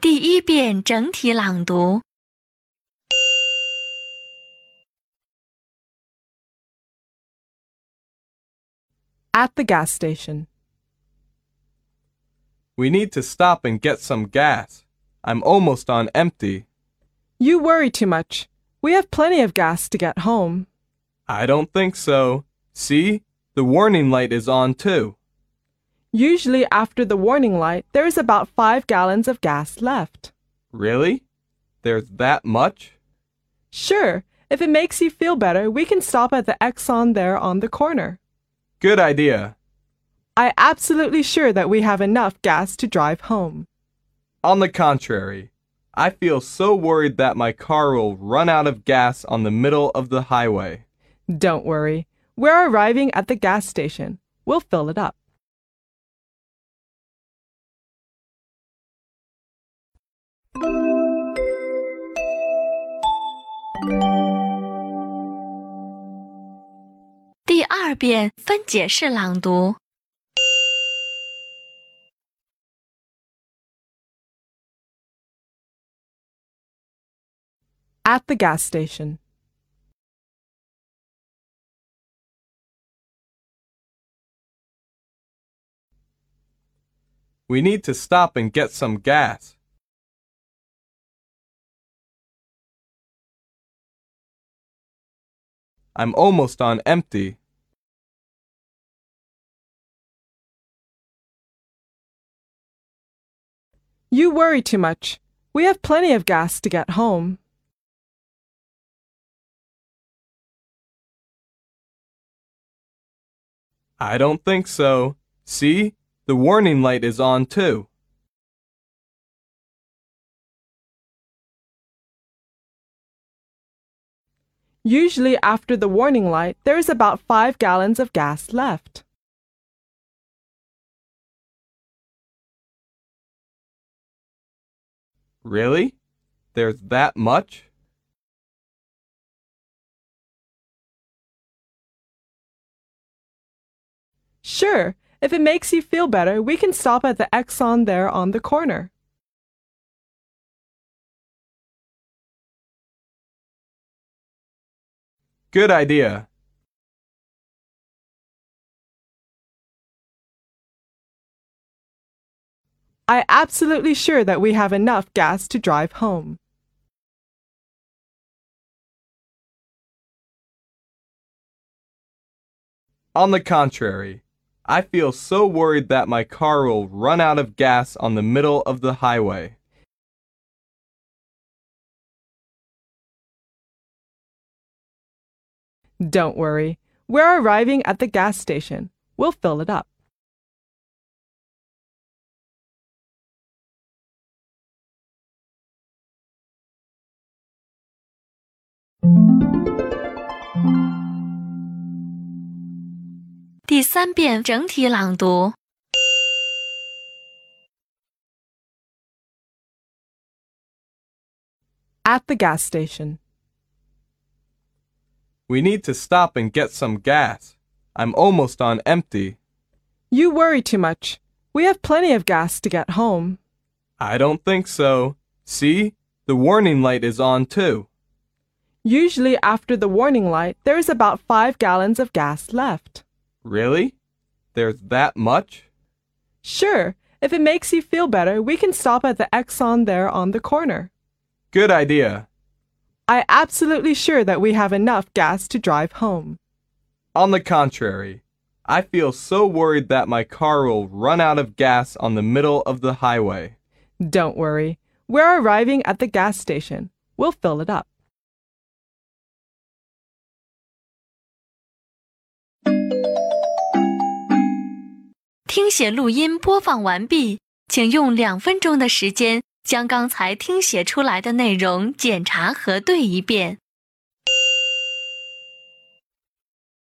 第一遍整体朗读。 At the gas station. We need to stop and get some gas. I'm almost on empty. You worry too much. We have plenty of gas to get home. I don't think so. See? The warning light is on too. Usually, after the warning light, there is about five gallons of gas left. Really? There's that much? Sure, if it makes you feel better, we can stop at the Exxon there on the corner. Good idea. I absolutely sure that we have enough gas to drive home. On the contrary, I feel so worried that my car will run out of gas on the middle of the highway. Don't worry. We're arriving at the gas station. We'll fill it up. 第二遍分解式朗读。 At the gas station. We need to stop and get some gas. I'm almost on empty. You worry too much. We have plenty of gas to get home. I don't think so. See? The warning light is on too. Usually, after the warning light, there is about five gallons of gas left. Really? There's that much? Sure, if it makes you feel better, we can stop at the Exxon there on the corner. Good idea. I absolutely sure that we have enough gas to drive home. On the contrary, I feel so worried that my car will run out of gas on the middle of the highway. Don't worry, we're arriving at the gas station. We'll fill it up. At the gas station. We need to stop and get some gas. I'm almost on empty. You worry too much. We have plenty of gas to get home. I don't think so. See? The warning light is on too. Usually, after the warning light, there is about five gallons of gas left. Really? There's that much? Sure, if it makes you feel better, we can stop at the Exxon there on the corner. Good idea. I absolutely sure that we have enough gas to drive home. On the contrary, I feel so worried that my car will run out of gas on the middle of the highway. Don't worry. We're arriving at the gas station. We'll fill it up. 将刚才听写出来的内容检查核对一遍。